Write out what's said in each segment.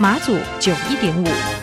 马祖九一点五。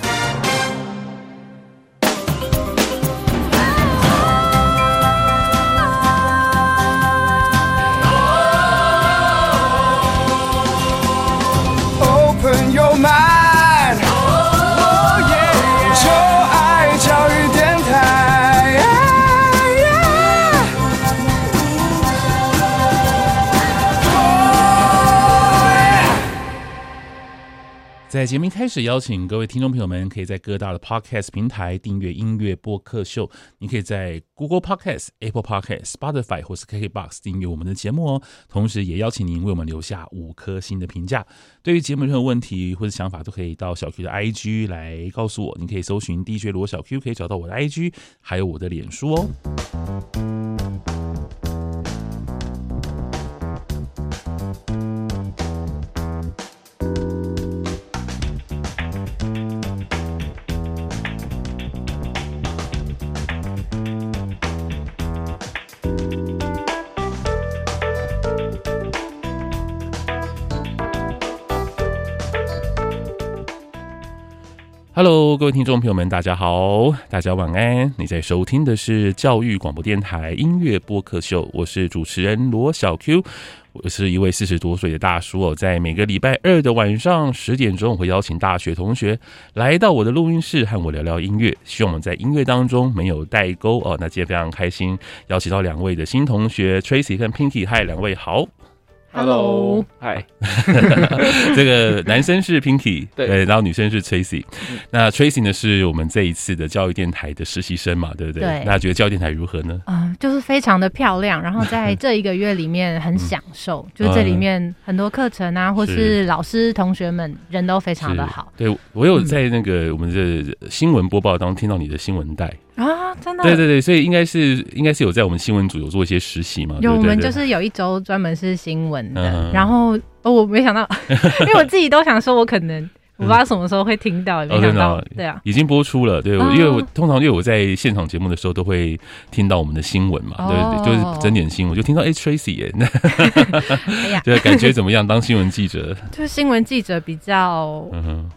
在节目开始，邀请各位听众朋友们，可以在各大的 Podcast 平台订阅音乐播客秀。你可以在 Google Podcast、Apple Podcast、Spotify 或是 KKBox 订阅我们的节目哦。同时，也邀请您为我们留下五颗星的评价。对于节目任何问题或者想法，都可以到小 Q 的 IG 来告诉我。你可以搜寻 DJ 罗小 Q，可以找到我的 IG，还有我的脸书哦。Hello，各位听众朋友们，大家好，大家晚安。你在收听的是教育广播电台音乐播客秀，我是主持人罗小 Q，我是一位四十多岁的大叔哦。在每个礼拜二的晚上十点钟，我会邀请大学同学来到我的录音室和我聊聊音乐，希望我们在音乐当中没有代沟哦。那今天非常开心，邀请到两位的新同学 Tracy 跟 Pinky，嗨，两位好。Hello，嗨，这个男生是 Pinky，对，然后女生是 Tracy。那 Tracy 呢，是我们这一次的教育电台的实习生嘛，对不对？对。那觉得教育电台如何呢？啊、呃，就是非常的漂亮，然后在这一个月里面很享受，就是这里面很多课程啊，或是老师同学们人都非常的好。对，我有在那个我们的新闻播报当中听到你的新闻带。啊，真的？对对对，所以应该是应该是有在我们新闻组有做一些实习嘛？有，我们就是有一周专门是新闻的，嗯、然后哦，我没想到，因为我自己都想说，我可能我不知道什么时候会听到，嗯、没想到，对啊，已经播出了。对，哦、因为我通常因为我在现场节目的时候都会听到我们的新闻嘛，哦、对，就是整点新闻，就听到哎，Tracy 耶，哎呀，对，感觉怎么样？当新闻记者，就是新闻记者比较，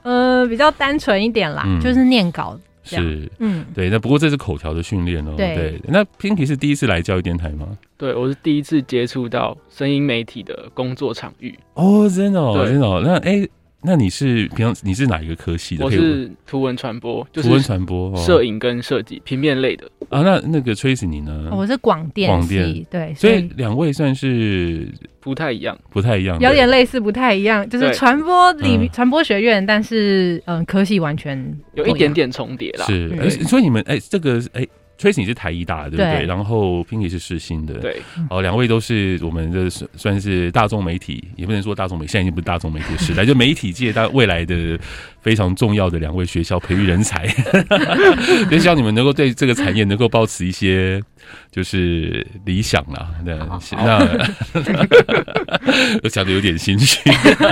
嗯比较单纯一点啦，嗯、就是念稿。是，嗯，对，那不过这是口条的训练哦。对，对，那 Pinky 是第一次来教育电台吗？对，我是第一次接触到声音媒体的工作场域。哦，真的，哦，真的。那哎。欸那你是平常你是哪一个科系的？我是图文传播，就是图文传播、摄影跟设计、平面类的啊。那那个 Tracy 你呢？我是广电，广电对，所以两位算是不太一样，不太一样，有点类似，不太一样，就是传播里传播学院，但是嗯，科系完全有一点点重叠啦。是，所以你们哎，这个哎。Tracy 是台艺大的，对不对？对，然后 Pinky 是世新的，对。哦，两位都是我们的算算是大众媒体，也不能说大众媒体，现在已经不是大众媒体的时代，就媒体界大未来的非常重要的两位学校培育人才，也希望你们能够对这个产业能够保持一些就是理想啦。那那我讲的有点心虚。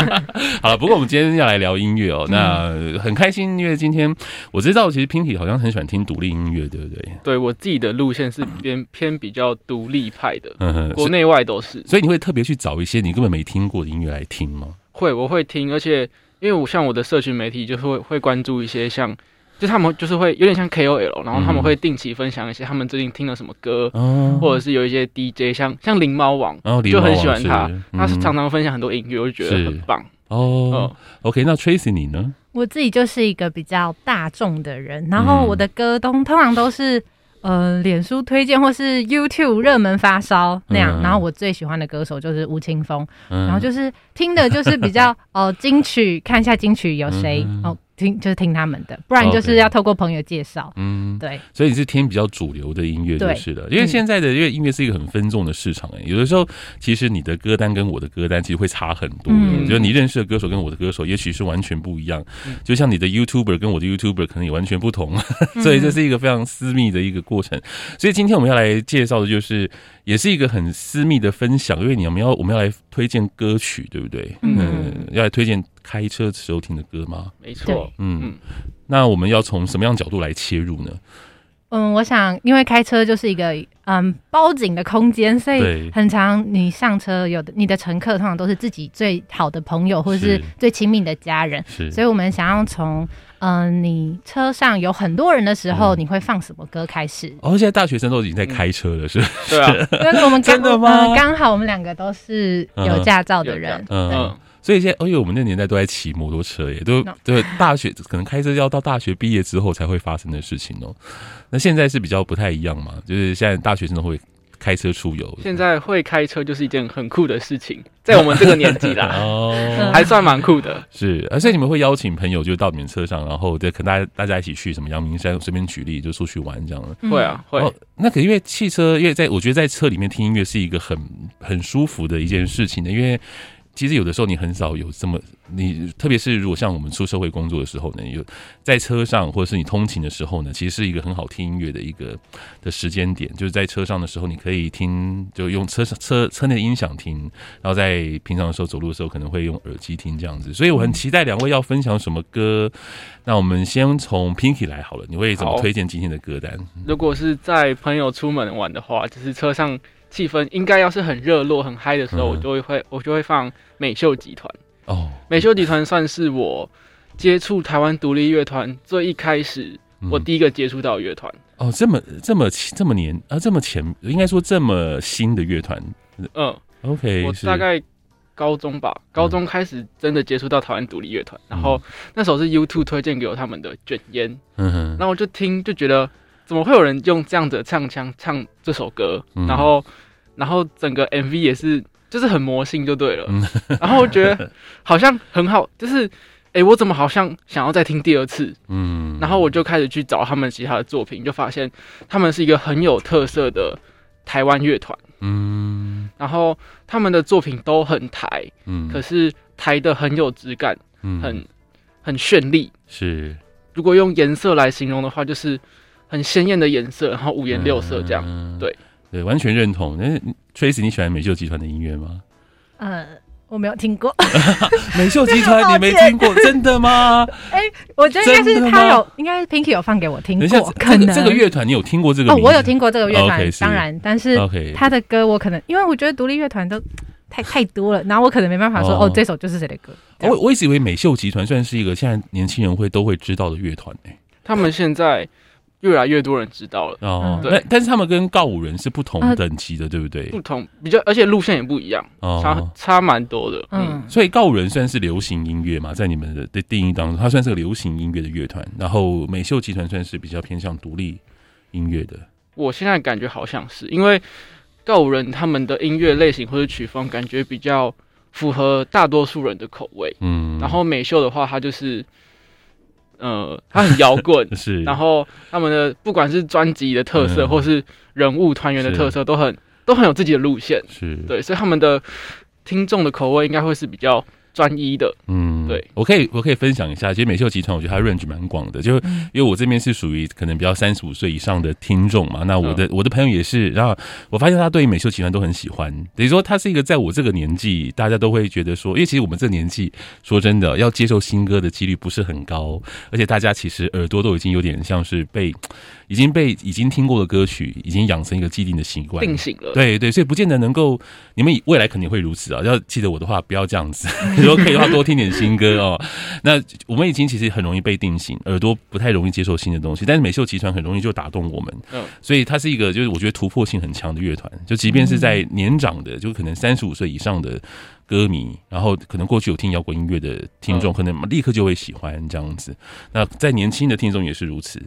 好了，不过我们今天要来聊音乐哦，那很开心，因为今天我知道其实 Pinky 好像很喜欢听独立音乐，对不对？对。我自己的路线是偏偏比较独立派的，国内外都是，所以你会特别去找一些你根本没听过的音乐来听吗？会，我会听，而且因为我像我的社群媒体，就是会会关注一些像，就他们就是会有点像 KOL，然后他们会定期分享一些他们最近听了什么歌，嗯、或者是有一些 DJ，像像灵猫王，哦、就很喜欢他，嗯、他是常常分享很多音乐，我就觉得很棒。哦、嗯、，OK，那 Tracy 你呢？我自己就是一个比较大众的人，然后我的歌都通常都是。呃，脸书推荐或是 YouTube 热门发烧那样，嗯、然后我最喜欢的歌手就是吴青峰，嗯、然后就是听的就是比较哦金曲，看一下金曲有谁、嗯、哦，听就是听他们的，不然就是要透过朋友介绍。嗯，对。所以你是听比较主流的音乐就是了，因为现在的因为音乐是一个很分众的市场有的时候其实你的歌单跟我的歌单其实会差很多。嗯，就是你认识的歌手跟我的歌手也许是完全不一样。就像你的 YouTuber 跟我的 YouTuber 可能也完全不同，所以这是一个非常私密的一个过程。所以今天我们要来介绍的就是，也是一个很私密的分享，因为你们要我们要来推荐歌曲，对不对？嗯，要来推荐。开车时候听的歌吗？没错，嗯，嗯，那我们要从什么样角度来切入呢？嗯，我想，因为开车就是一个嗯包紧的空间，所以很常你上车，有的你的乘客通常都是自己最好的朋友或者是。最亲密的家人，是，所以我们想要从嗯你车上有很多人的时候，嗯、你会放什么歌开始？哦，现在大学生都已经在开车了，嗯、是？对啊，因为我们 真的吗？刚、嗯、好我们两个都是有驾照的人，嗯。嗯所以现在，因为我们那年代都在骑摩托车耶，都对大学可能开车要到大学毕业之后才会发生的事情哦。那现在是比较不太一样嘛，就是现在大学生都会开车出游。现在会开车就是一件很酷的事情，在我们这个年纪啦，哦，还算蛮酷的。是，而且你们会邀请朋友就到你们车上，然后再，可能大家大家一起去什么阳明山，随便举例就出去玩这样的。会啊，会。那可因为汽车，因为在我觉得在车里面听音乐是一个很很舒服的一件事情的，因为。其实有的时候你很少有这么你，特别是如果像我们出社会工作的时候呢，有在车上或者是你通勤的时候呢，其实是一个很好听音乐的一个的时间点。就是在车上的时候，你可以听，就用车车车内的音响听，然后在平常的时候走路的时候可能会用耳机听这样子。所以我很期待两位要分享什么歌。那我们先从 Pinky 来好了，你会怎么推荐今天的歌单？如果是在朋友出门玩的话，就是车上。气氛应该要是很热络、很嗨的时候，我就会会我就会放美秀集团。哦，美秀集团算是我接触台湾独立乐团最一开始，我第一个接触到乐团。哦，这么这么这么年啊，这么前，应该说这么新的乐团。嗯，OK，我大概高中吧，高中开始真的接触到台湾独立乐团，然后那时候是 YouTube 推荐给我他们的卷烟，嗯哼，然后我就听就觉得。怎么会有人用这样子的唱腔唱这首歌？嗯、然后，然后整个 MV 也是，就是很魔性就对了。嗯、然后我觉得好像很好，就是，哎，我怎么好像想要再听第二次？嗯。然后我就开始去找他们其他的作品，就发现他们是一个很有特色的台湾乐团。嗯。然后他们的作品都很台，嗯，可是台的很有质感，嗯，很很绚丽。是。如果用颜色来形容的话，就是。很鲜艳的颜色，然后五颜六色这样，嗯、对对，完全认同。那 Tracy，你喜欢美秀集团的音乐吗？呃，我没有听过 美秀集团，你没听过，真的吗？哎、欸，我觉得应该是他有，应该是 Pinky 有放给我听过。等一下，可能这个乐团你有听过这个？哦，我有听过这个乐团，哦 okay, 当然，但是他的歌我可能，因为我觉得独立乐团都太太多了，然后我可能没办法说哦，哦，这首就是谁的歌。我我一直以为美秀集团算是一个现在年轻人会都会知道的乐团诶，他们现在。越来越多人知道了哦，对，但是他们跟告五人是不同等级的，呃、对不对？不同，比较，而且路线也不一样，哦、差差蛮多的。嗯，所以告五人算是流行音乐嘛，在你们的的定义当中，它算是个流行音乐的乐团。然后美秀集团算是比较偏向独立音乐的。我现在感觉好像是，因为告五人他们的音乐类型或者曲风，感觉比较符合大多数人的口味。嗯，然后美秀的话，它就是。呃，他很摇滚，是，然后他们的不管是专辑的特色，或是人物团员的特色，都很都很有自己的路线，是。对，所以他们的听众的口味应该会是比较。专一的，嗯，对，我可以我可以分享一下，其实美秀集团，我觉得它 range 蛮广的，就是因为我这边是属于可能比较三十五岁以上的听众嘛，那我的我的朋友也是，然后我发现他对于美秀集团都很喜欢，等于说他是一个在我这个年纪，大家都会觉得说，因为其实我们这个年纪，说真的，要接受新歌的几率不是很高，而且大家其实耳朵都已经有点像是被。已经被已经听过的歌曲，已经养成一个既定的习惯，定型了。对对，所以不见得能够，你们未来肯定会如此啊！要记得我的话，不要这样子。如果可以的话，多听点新歌哦。那我们已经其实很容易被定型，耳朵不太容易接受新的东西。但是美秀集团很容易就打动我们，嗯，所以它是一个就是我觉得突破性很强的乐团。就即便是在年长的，就可能三十五岁以上的歌迷，然后可能过去有听摇滚音乐的听众，可能立刻就会喜欢这样子。那在年轻的听众也是如此。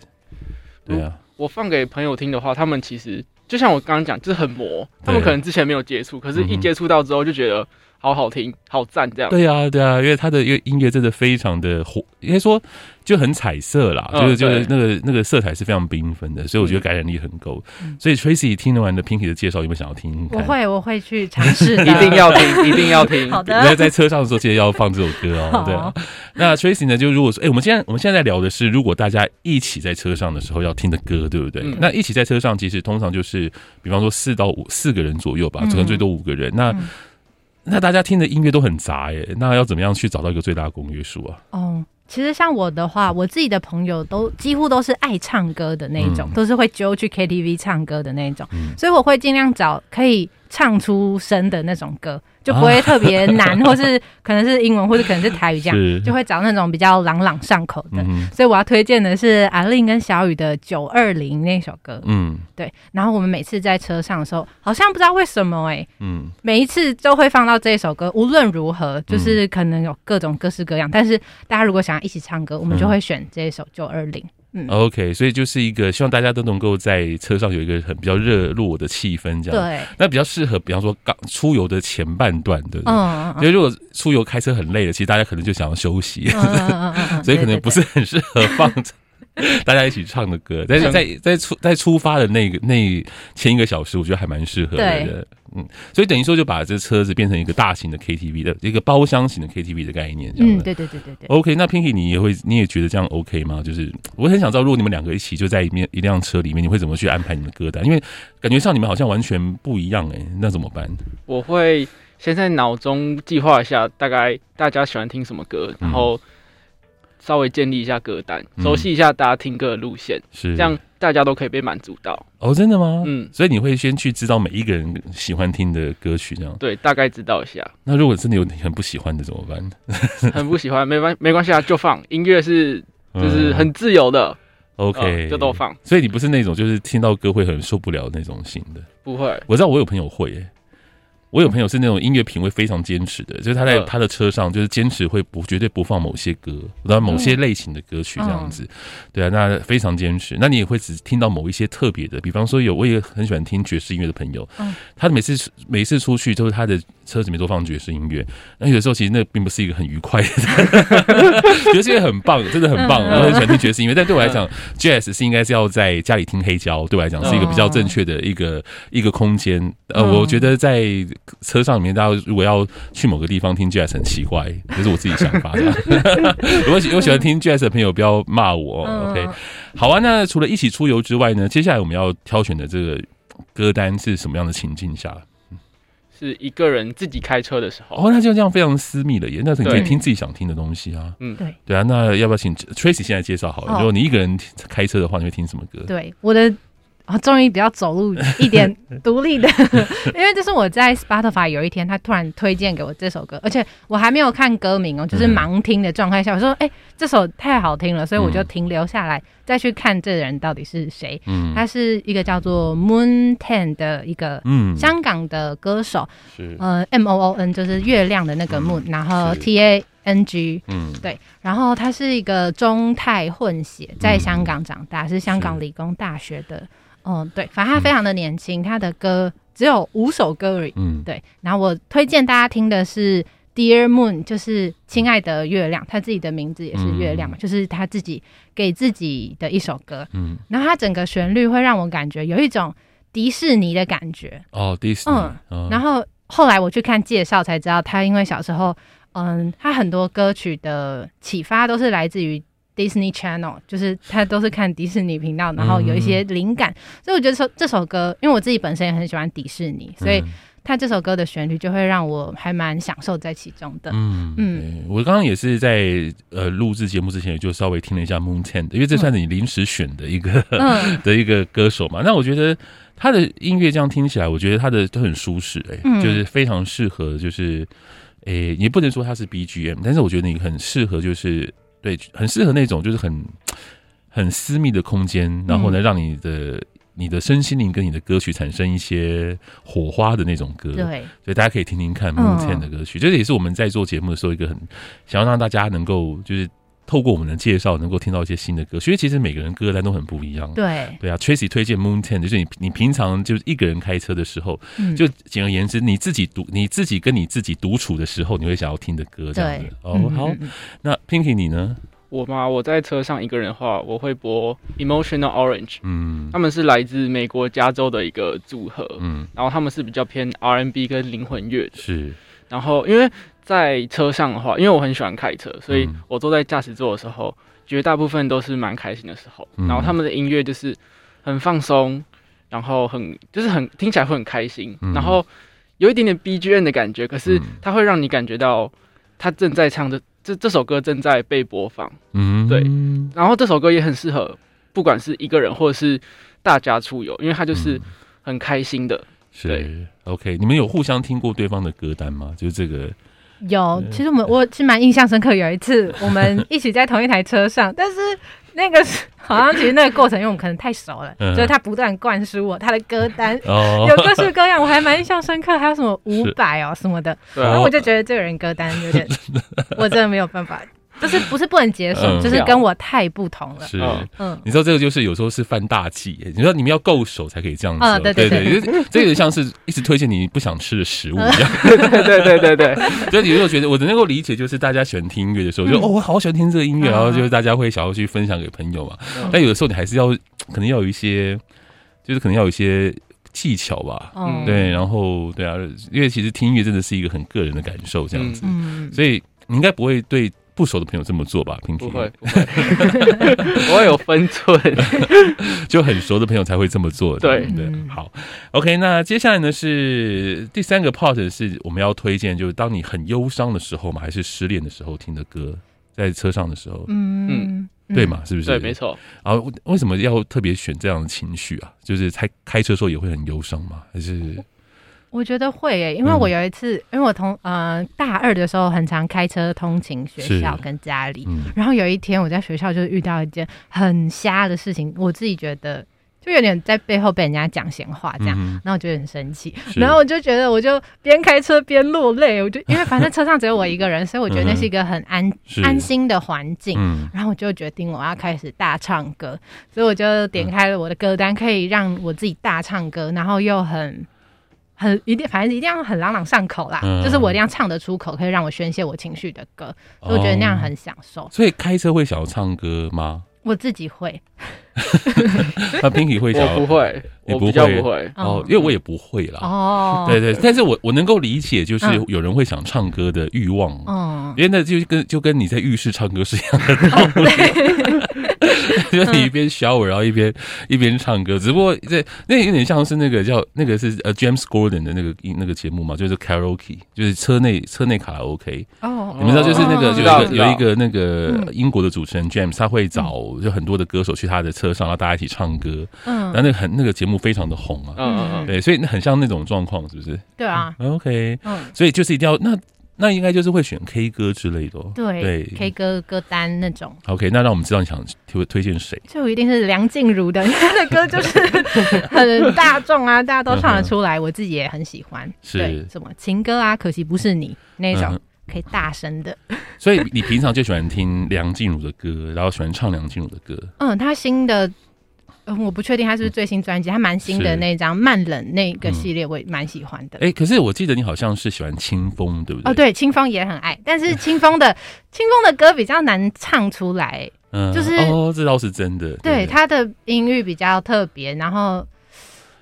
对啊，我放给朋友听的话，他们其实就像我刚刚讲，就是很魔。他们可能之前没有接触，可是一接触到之后就觉得，好好听，好赞这样。对啊，对啊，因为他的音乐真的非常的火，应该说就很彩色啦，就是就是那个那个色彩是非常缤纷的，所以我觉得感染力很够。所以 Tracy 听完的 Pinky 的介绍，有没有想要听？我会，我会去尝试，一定要听，一定要听。好的，在在车上的时候记得要放这首歌哦。对啊，那 Tracy 呢？就如果说，哎，我们现在我们现在在聊的是，如果大家一起在车上的时候要听的歌，对不对？那一起在车上，其实通常就是，比方说四到五四个人左右吧，可能最多五个人。那那大家听的音乐都很杂耶，那要怎么样去找到一个最大的公约数啊？哦，其实像我的话，我自己的朋友都几乎都是爱唱歌的那种，嗯、都是会揪去 KTV 唱歌的那种，嗯、所以我会尽量找可以唱出声的那种歌。就不会特别难，或是可能是英文，或者可能是台语这样，就会找那种比较朗朗上口的。所以我要推荐的是 A-Lin 跟小雨的《九二零》那首歌。嗯，对。然后我们每次在车上的时候，好像不知道为什么哎，嗯，每一次都会放到这首歌。无论如何，就是可能有各种各式各样，但是大家如果想要一起唱歌，我们就会选这一首《九二零》。嗯，OK，所以就是一个希望大家都能够在车上有一个很比较热络的气氛，这样。对。那比较适合，比方说刚出游的前半段，对不对？嗯。因为如果出游开车很累了，其实大家可能就想要休息，所以可能不是很适合放大家一起唱的歌。但是在在出在出发的那个那前一个小时，我觉得还蛮适合的。嗯，所以等于说就把这车子变成一个大型的 KTV 的一个包厢型的 KTV 的概念，这样嗯，对对对对对。OK，那 Pinky 你也会，你也觉得这样 OK 吗？就是我很想知道，如果你们两个一起就在一面一辆车里面，你会怎么去安排你的歌单？因为感觉上你们好像完全不一样哎、欸，那怎么办？我会先在脑中计划一下，大概大家喜欢听什么歌，然后稍微建立一下歌单，熟悉一下大家听歌的路线，是这样。大家都可以被满足到哦，真的吗？嗯，所以你会先去知道每一个人喜欢听的歌曲，这样对，大概知道一下。那如果真的有很不喜欢的怎么办？很不喜欢，没关没关系啊，就放音乐是就是很自由的，OK，就都放。所以你不是那种就是听到歌会很受不了那种型的，不会。我知道我有朋友会欸。我有朋友是那种音乐品味非常坚持的，就是他在他的车上就是坚持会不绝对不放某些歌，然后某些类型的歌曲这样子，对啊，那非常坚持。那你也会只听到某一些特别的，比方说有我也很喜欢听爵士音乐的朋友，他每次每次出去都是他的车子里面都放爵士音乐，那有的时候其实那并不是一个很愉快的，爵士乐很棒，真的很棒，我很喜欢听爵士音乐。但对我来讲，Jazz 是应该是要在家里听黑胶，对我来讲是一个比较正确的一个一个空间。呃，我觉得在车上里面，大家如果要去某个地方听 Jazz 很奇怪，这是我自己想法的。如果喜喜欢听 Jazz 的朋友，不要骂我。OK，好啊。那除了一起出游之外呢，接下来我们要挑选的这个歌单是什么样的情境下？是一个人自己开车的时候。哦，那就这样非常私密的耶。那你可以听自己想听的东西啊。嗯，对。对啊，那要不要请 Tracy 现在介绍好了？如果你一个人开车的话，你会听什么歌？对，我的。然后终于比较走路一点独立的，因为这是我在 Spotify 有一天他突然推荐给我这首歌，而且我还没有看歌名哦，就是盲听的状态下，我说哎，这首太好听了，所以我就停留下来再去看这人到底是谁。嗯，他是一个叫做 Moon Ten 的一个嗯。香港的歌手，是。呃 M O O N 就是月亮的那个 Moon，然后 T A N G，嗯，对，然后他是一个中泰混血，在香港长大，是香港理工大学的。嗯，对，反正他非常的年轻，嗯、他的歌只有五首歌而已。嗯，对。然后我推荐大家听的是《Dear Moon》，就是亲爱的月亮，他自己的名字也是月亮嘛，嗯、就是他自己给自己的一首歌。嗯，然后他整个旋律会让我感觉有一种迪士尼的感觉。哦，迪士尼。嗯。哦、然后后来我去看介绍才知道，他因为小时候，嗯，他很多歌曲的启发都是来自于。Disney Channel 就是他都是看迪士尼频道，然后有一些灵感，嗯、所以我觉得说这首歌，因为我自己本身也很喜欢迪士尼，所以他这首歌的旋律就会让我还蛮享受在其中的。嗯嗯，我刚刚也是在呃录制节目之前，也就稍微听了一下 Moon Ten，因为这算是你临时选的一个、嗯、的一个歌手嘛。那我觉得他的音乐这样听起来，我觉得他的都很舒适，哎，就是非常适合，就是诶，也不能说他是 BGM，但是我觉得你很适合，就是。对，很适合那种就是很很私密的空间，然后呢，让你的你的身心灵跟你的歌曲产生一些火花的那种歌。对，所以大家可以听听看 Moon Ten 的歌曲，这、嗯、也是我们在做节目的时候一个很想要让大家能够就是透过我们的介绍，能够听到一些新的歌。所以其实每个人歌单都很不一样。对对啊，Tracy 推荐 Moon Ten，就是你你平常就是一个人开车的时候，嗯、就简而言之，你自己独你自己跟你自己独处的时候，你会想要听的歌这样子。哦，嗯、好，那 Pinky 你呢？我嘛？我在车上一个人的话，我会播 Emotional Orange。嗯，他们是来自美国加州的一个组合。嗯，然后他们是比较偏 R&B 跟灵魂乐的。是。然后因为在车上的话，因为我很喜欢开车，所以我坐在驾驶座的时候，绝大部分都是蛮开心的时候。然后他们的音乐就是很放松，然后很就是很听起来会很开心，然后有一点点 BGM 的感觉，可是它会让你感觉到他正在唱的。这这首歌正在被播放，嗯，对，然后这首歌也很适合，不管是一个人或者是大家出游，因为它就是很开心的。是，OK，你们有互相听过对方的歌单吗？就是这个。有，其实我们我是蛮印象深刻。有一次 我们一起在同一台车上，但是那个 好像其实那个过程，因为我们可能太熟了，所以他不断灌输我他的歌单，有各式各样，我还蛮印象深刻。还有什么五百哦什么的，然后我就觉得这个人歌单有点，我真的没有办法。就是不是不能接受，嗯、就是跟我太不同了。是，嗯，你知道这个就是有时候是犯大忌。你说你们要够熟才可以这样子。嗯，对对对，对，对，这个像是一直推荐你不想吃的食物一样。嗯、对对对对对。所以你如果觉得我能够理解，就是大家喜欢听音乐的时候，就哦，我好喜欢听这个音乐，然后就是大家会想要去分享给朋友嘛。但有的时候你还是要可能要有一些，就是可能要有一些技巧吧。嗯，对，然后对啊，因为其实听音乐真的是一个很个人的感受，这样子。嗯，所以你应该不会对。不熟的朋友这么做吧，平平不会，不会 我有分寸，就很熟的朋友才会这么做。对对，好，OK，那接下来呢是第三个 part，是我们要推荐，就是当你很忧伤的时候嘛，还是失恋的时候听的歌，在车上的时候，嗯嗯，对嘛，是不是？对，没错。然后为什么要特别选这样的情绪啊？就是开开车的时候也会很忧伤吗？还是？我觉得会诶、欸，因为我有一次，嗯、因为我同呃大二的时候很常开车通勤学校跟家里，嗯、然后有一天我在学校就遇到一件很瞎的事情，我自己觉得就有点在背后被人家讲闲话这样，嗯、然后我觉得很生气，然后我就觉得我就边开车边落泪，我就因为 反正车上只有我一个人，所以我觉得那是一个很安、嗯、安心的环境，嗯、然后我就决定我要开始大唱歌，所以我就点开了我的歌单，可以让我自己大唱歌，然后又很。很一定，反正一定要很朗朗上口啦，嗯、就是我一定要唱得出口，可以让我宣泄我情绪的歌，所以我觉得那样很享受。所以开车会想要唱歌吗？我自己会。那 Pinky 会想要？我不会，我不会不会哦，因为我也不会啦。哦，对对，但是我我能够理解，就是有人会想唱歌的欲望。嗯，因为那就跟就跟你在浴室唱歌是一样的道理。就你一边 shower，然后一边一边唱歌，只不过这那有点像是那个叫那个是呃 James Gordon 的那个那个节目嘛，就是 Karaoke，就是车内车内卡拉 OK。哦，你们知道就是那个有一个有一个那个英国的主持人 James，他会找就很多的歌手去他的车上，然后大家一起唱歌。嗯，然后那个很那个节目非常的红啊。嗯嗯嗯，对，所以很像那种状况，是不是？对啊。OK。嗯，所以就是一定要那。那应该就是会选 K 歌之类的，哦，对对，K 歌歌单那种。OK，那让我们知道你想推推荐谁？就一定是梁静茹的，他的歌就是很大众啊，大家都唱得出来，我自己也很喜欢。是，什么情歌啊？可惜不是你那种可以大声的。所以你平常就喜欢听梁静茹的歌，然后喜欢唱梁静茹的歌。嗯，她新的。嗯我不确定她是不是最新专辑，她蛮新的那张《慢冷》那个系列，我也蛮喜欢的。哎，可是我记得你好像是喜欢清风，对不对？哦，对，清风也很爱，但是清风的 清风的歌比较难唱出来，嗯，就是哦，这倒是真的。对，他的音域比较特别，然后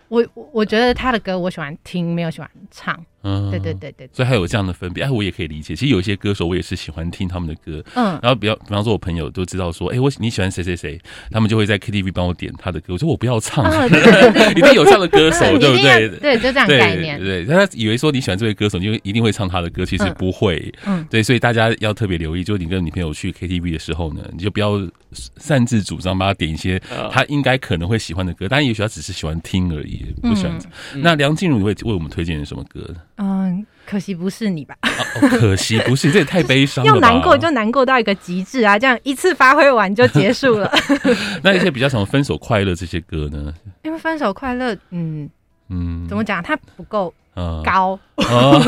我我觉得他的歌我喜欢听，没有喜欢唱。嗯，对对对对，所以还有这样的分别，哎，我也可以理解。其实有一些歌手，我也是喜欢听他们的歌，嗯，然后比较，比方说，我朋友都知道说，哎，我你喜欢谁谁谁，他们就会在 KTV 帮我点他的歌。我说我不要唱，一定有这样的歌手，对不对？对，就这样概念。对，他以为说你喜欢这位歌手，你就一定会唱他的歌，其实不会。嗯，对，所以大家要特别留意，就是你跟女朋友去 KTV 的时候呢，你就不要擅自主张帮他点一些他应该可能会喜欢的歌，但也许他只是喜欢听而已，不喜欢。那梁静茹会为我们推荐什么歌？嗯，可惜不是你吧？哦，可惜不是，这也太悲伤了。要难过就难过到一个极致啊，这样一次发挥完就结束了。那一些比较什么分手快乐这些歌呢？因为分手快乐，嗯嗯，怎么讲？它不够高。哦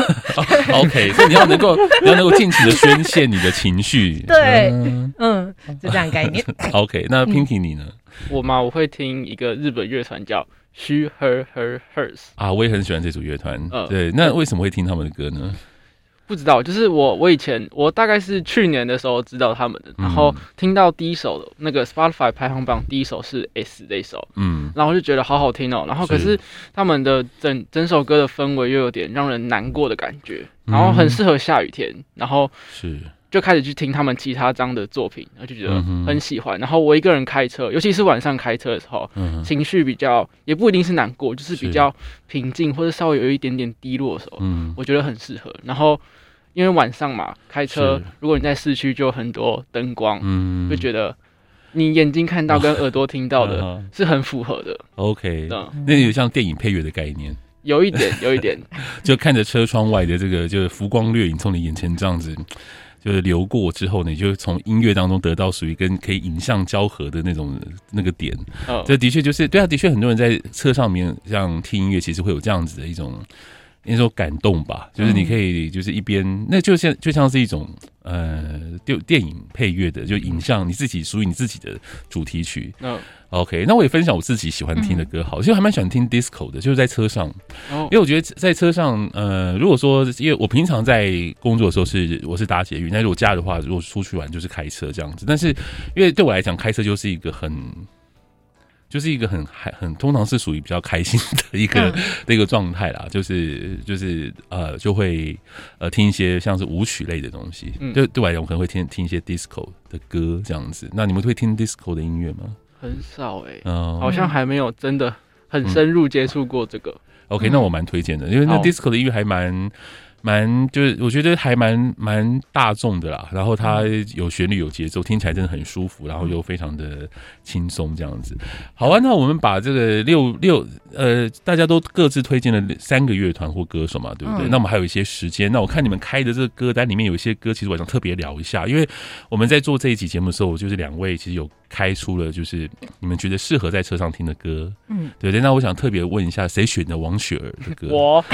，OK，所以你要能够，你 要能够尽情的宣泄你的情绪。对，嗯，就这样概念。OK，那 Pinky 你呢？我嘛，我会听一个日本乐团叫 She Her Her Hers 啊，我也很喜欢这组乐团。呃，对，那为什么会听他们的歌呢？不知道，就是我我以前我大概是去年的时候知道他们的，然后听到第一首的那个 Spotify 排行榜第一首是 S 这一首，嗯，然后就觉得好好听哦，然后可是。他们的整整首歌的氛围又有点让人难过的感觉，然后很适合下雨天，然后是就开始去听他们其他张的作品，然后就觉得很喜欢。然后我一个人开车，尤其是晚上开车的时候，情绪比较也不一定是难过，就是比较平静或者稍微有一点点低落的时候，嗯，我觉得很适合。然后。因为晚上嘛，开车如果你在市区，就有很多灯光，嗯，就觉得你眼睛看到跟耳朵听到的 是很符合的。OK，那有像电影配乐的概念，有一点，有一点，就看着车窗外的这个，就是浮光掠影从你眼前这样子，就是流过之后呢，你就从音乐当中得到属于跟可以影像交合的那种那个点。哦，这的确就是对啊，的确很多人在车上面像听音乐，其实会有这样子的一种。那种感动吧，就是你可以就是一边，嗯、那就像就像是一种呃，电电影配乐的，就影像你自己属于你自己的主题曲。嗯，OK，那我也分享我自己喜欢听的歌，好，其实还蛮喜欢听 disco 的，就是在车上，哦、因为我觉得在车上，呃，如果说因为我平常在工作的时候是我是搭捷运，但是我假的话，如果出去玩就是开车这样子，但是因为对我来讲，开车就是一个很。就是一个很还很通常是属于比较开心的一个的一个状态啦，就是就是呃就会呃听一些像是舞曲类的东西，嗯，对对我来讲我可能会听听一些 disco 的歌这样子。那你们会听 disco 的音乐吗？很少哎、欸，嗯，好像还没有真的很深入接触过这个。OK，那我蛮推荐的，因为那 disco 的音乐还蛮。蛮就是我觉得还蛮蛮大众的啦，然后它有旋律有节奏，听起来真的很舒服，然后又非常的轻松这样子。好啊，那我们把这个六六呃大家都各自推荐了三个乐团或歌手嘛，对不对？那我们还有一些时间，那我看你们开的这个歌单里面有一些歌，其实我想特别聊一下，因为我们在做这一集节目的时候，我就是两位其实有。开出了就是你们觉得适合在车上听的歌，嗯，对对。那我想特别问一下，谁选的王雪儿的歌？我，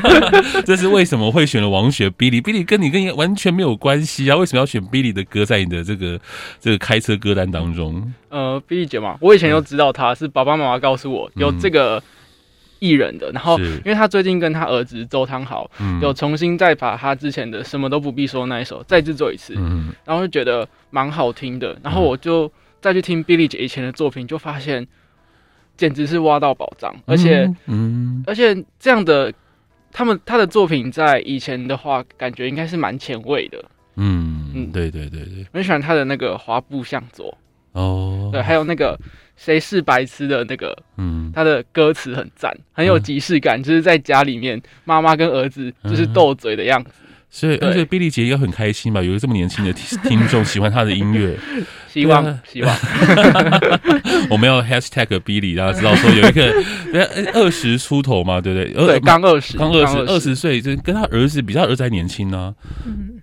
这是为什么会选了王雪？Billy，Billy 跟你跟你完全没有关系啊，为什么要选 Billy 的歌在你的这个这个开车歌单当中？呃，Billy 姐嘛，我以前就知道她是爸爸妈妈告诉我有这个。艺人的，然后因为他最近跟他儿子周汤豪有重新再把他之前的什么都不必说那一首再制作一次，然后就觉得蛮好听的，然后我就再去听 Billy 姐以前的作品，就发现简直是挖到宝藏，而且，嗯，而且这样的他们他的作品在以前的话，感觉应该是蛮前卫的，嗯嗯，对对对对，很喜欢他的那个滑步向左哦，对，还有那个。谁是白痴的那个，嗯，他的歌词很赞，很有即视感，嗯、就是在家里面，妈妈跟儿子就是斗嘴的样子。所以，而且 Billy 姐也很开心吧？有一个这么年轻的听众喜欢她的音乐，希望希望。我们要 hashtag Billy，让他知道说有一个 二十出头嘛，对不对？对，刚二十，刚二十，二十岁，就跟他儿子比较，儿子还年轻呢，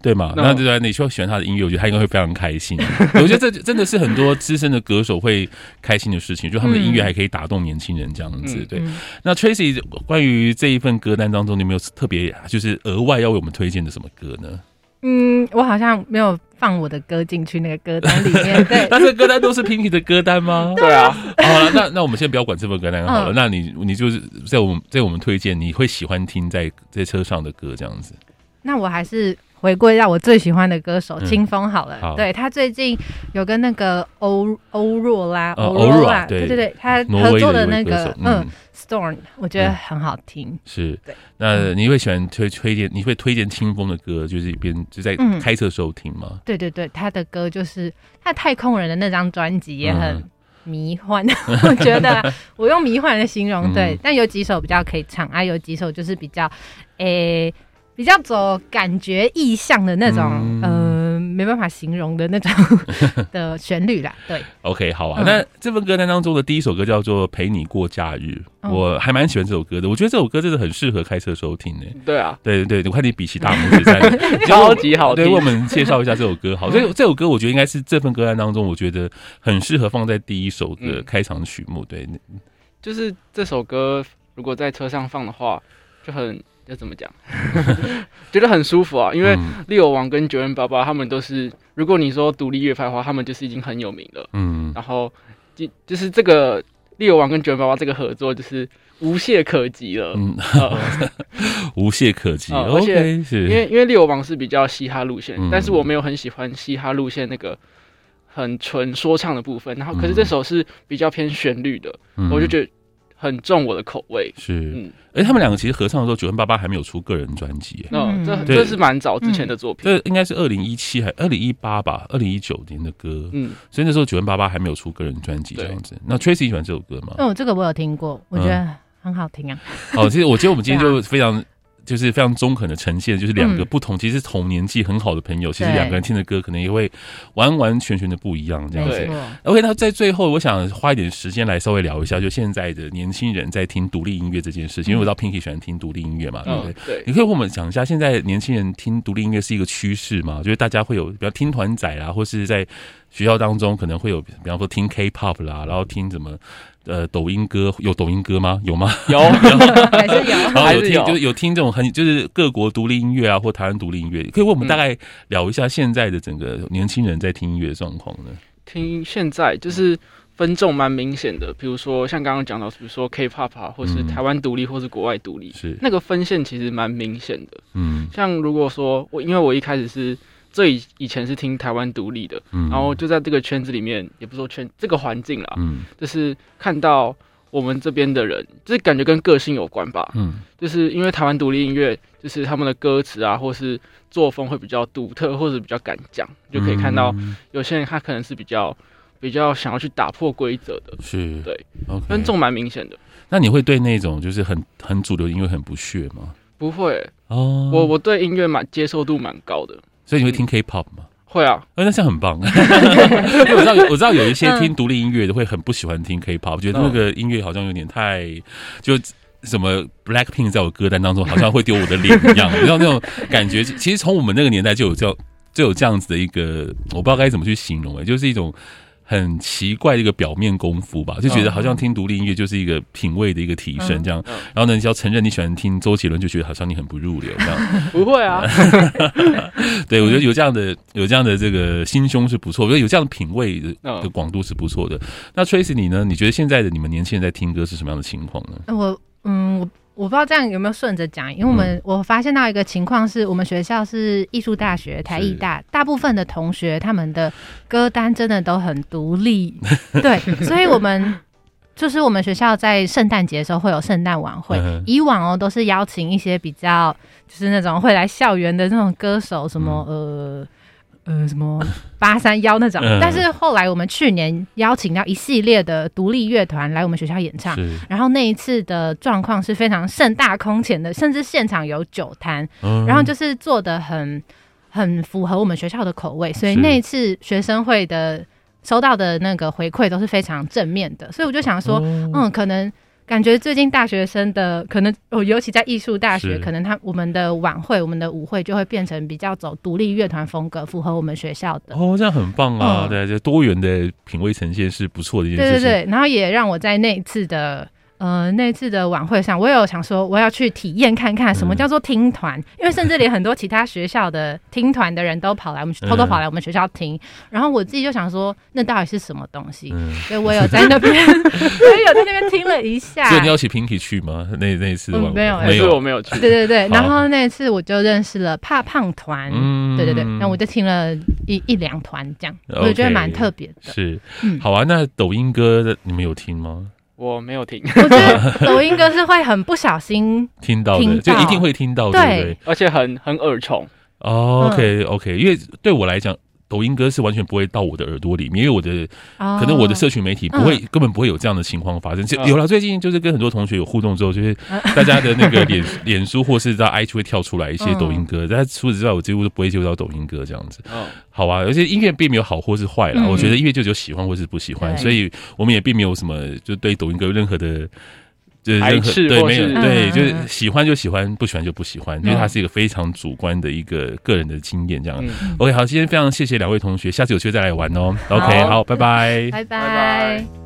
对嘛？那对对，你说喜欢他的音乐，我觉得他应该会非常开心。我觉得这真的是很多资深的歌手会开心的事情，就他们的音乐还可以打动年轻人这样子。对，那 Tracy 关于这一份歌单当中，你有没有特别就是额外要为我们推荐的？什么歌呢？嗯，我好像没有放我的歌进去那个歌单里面。对，但是歌单都是 Pinky 的歌单吗？对啊。好了，那那我们先不要管这份歌单好了。嗯、那你你就是在我们在我们推荐你会喜欢听在在车上的歌这样子。那我还是回归到我最喜欢的歌手清风好了。对，他最近有跟那个欧欧若拉欧若拉，对对对，他合作的那个的嗯。Storm，我觉得很好听。嗯、是，对。那你会喜欢推推荐？你会推荐清风的歌，就是一边就在开车的时候听吗？嗯、对对对，他的歌就是他太空人的那张专辑也很迷幻，嗯、我觉得 我用迷幻来形容，对。嗯、但有几首比较可以唱啊，有几首就是比较诶、欸、比较走感觉意象的那种，嗯。呃没办法形容的那种 的旋律啦，对。OK，好啊。嗯、那这份歌单当中的第一首歌叫做《陪你过假日》，嗯、我还蛮喜欢这首歌的。我觉得这首歌真的很适合开车时候听呢。对啊，对对对，我看你比起大拇指在，超级好听。对，为我们介绍一下这首歌，好。所以这首歌我觉得应该是这份歌单当中，我觉得很适合放在第一首的开场曲目。对，就是这首歌如果在车上放的话，就很。要怎么讲？觉得很舒服啊，因为利友王跟 9m88 他们都是，如果你说独立乐派的话，他们就是已经很有名了。嗯，然后就就是这个利友王跟 9m88 这个合作就是无懈可击了。嗯，呃、无懈可击。而且因为因为利友王是比较嘻哈路线，嗯、但是我没有很喜欢嘻哈路线那个很纯说唱的部分。然后可是这首是比较偏旋律的，嗯、我就觉得。很重我的口味。是，嗯，哎，他们两个其实合唱的时候，九零八八还没有出个人专辑，嗯，这这是蛮早之前的作品，这应该是二零一七还二零一八吧，二零一九年的歌，嗯，所以那时候九零八八还没有出个人专辑这样子。那 Tracy 喜欢这首歌吗？哦，这个我有听过，我觉得很好听啊。好，其实我觉得我们今天就 非常。就是非常中肯的呈现，就是两个不同，其实同年纪很好的朋友，其实两个人听的歌可能也会完完全全的不一样，这样子。OK，那在最后，我想花一点时间来稍微聊一下，就现在的年轻人在听独立音乐这件事情，因为我知道 Pinky 喜欢听独立音乐嘛，对不对？对。你可以跟我们讲一下，现在年轻人听独立音乐是一个趋势吗？就是大家会有比较听团仔啦，或是在学校当中可能会有，比方说听 K-pop 啦，然后听什么？呃，抖音歌有抖音歌吗？有吗？有，还是有，然后有听，就有听这种很就是各国独立音乐啊，或台湾独立音乐，可以为我们大概聊一下现在的整个年轻人在听音乐的状况呢？听现在就是分众蛮明显的，比如说像刚刚讲到，比如说 K-pop 啊，或是台湾独立，或是国外独立，是那个分线其实蛮明显的。嗯，像如果说我，因为我一开始是。最以以前是听台湾独立的，嗯、然后就在这个圈子里面，也不是说圈这个环境啦，嗯、就是看到我们这边的人，就是感觉跟个性有关吧，嗯，就是因为台湾独立音乐，就是他们的歌词啊，或是作风会比较独特，或者比较敢讲，就可以看到有些人他可能是比较比较想要去打破规则的，是。对，分众蛮明显的。那你会对那种就是很很主流音乐很不屑吗？不会。哦，我我对音乐蛮接受度蛮高的。所以你会听 K-pop 吗？会啊，哎，那这样很棒。因为我知道，我知道有一些听独立音乐的会很不喜欢听 K-pop，觉得那个音乐好像有点太就什么 Blackpink 在我歌单当中好像会丢我的脸一样，你知道那种感觉。其实从我们那个年代就有这样就有这样子的一个，我不知道该怎么去形容，哎，就是一种。很奇怪的一个表面功夫吧，就觉得好像听独立音乐就是一个品味的一个提升这样。然后呢，你只要承认你喜欢听周杰伦，就觉得好像你很不入流这样。不会啊，对，我觉得有这样的有这样的这个心胸是不错，我觉得有这样的品味的的广度是不错的。那 Tracy 你呢？你觉得现在的你们年轻人在听歌是什么样的情况呢？我嗯我。我不知道这样有没有顺着讲，因为我们、嗯、我发现到一个情况是，我们学校是艺术大学，台艺大，大部分的同学他们的歌单真的都很独立，对，所以我们就是我们学校在圣诞节的时候会有圣诞晚会，嗯、以往哦都是邀请一些比较就是那种会来校园的那种歌手，什么、嗯、呃。呃，什么 八三幺那种？但是后来我们去年邀请到一系列的独立乐团来我们学校演唱，然后那一次的状况是非常盛大空前的，甚至现场有酒摊，嗯、然后就是做的很很符合我们学校的口味，所以那一次学生会的收到的那个回馈都是非常正面的，所以我就想说，哦、嗯，可能。感觉最近大学生的可能哦，尤其在艺术大学，可能他我们的晚会、我们的舞会就会变成比较走独立乐团风格，符合我们学校的。哦，这样很棒啊！嗯、对，就多元的品味呈现是不错的一件事情。对对对，然后也让我在那一次的。呃，那次的晚会上，我也有想说，我要去体验看看什么叫做听团，嗯、因为甚至连很多其他学校的听团的人都跑来我们偷偷跑来我们学校听，嗯、然后我自己就想说，那到底是什么东西？嗯、所以我有在那边，我也有在那边听了一下。所以你要去 Pinky 去吗？那那一次、嗯、没有，没有，我没有去。对对对，然后那一次我就认识了怕胖团，嗯、对对对，那我就听了一一两团这样，我就觉得蛮特别的。是，嗯，好啊。那抖音歌的你们有听吗？我没有听，我觉得抖音歌是会很不小心听到的，就一定会听到，对，对，而且很很耳虫。Oh, OK OK，因为对我来讲。抖音歌是完全不会到我的耳朵里面，因为我的可能我的社群媒体不会根本不会有这样的情况发生。就有了最近就是跟很多同学有互动之后，就是 大家的那个脸脸书或是在 IG 会跳出来一些抖音歌，但除此之外，我几乎都不会接触到抖音歌这样子。好啊，而且音乐并没有好或是坏啦，我觉得音乐就只有喜欢或是不喜欢，所以我们也并没有什么就对抖音歌有任何的。就是任何对没有对，就是喜欢就喜欢，不喜欢就不喜欢，因为它是一个非常主观的一个个人的经验这样。OK，好，今天非常谢谢两位同学，下次有机会再来玩哦。OK，好，拜拜，拜拜。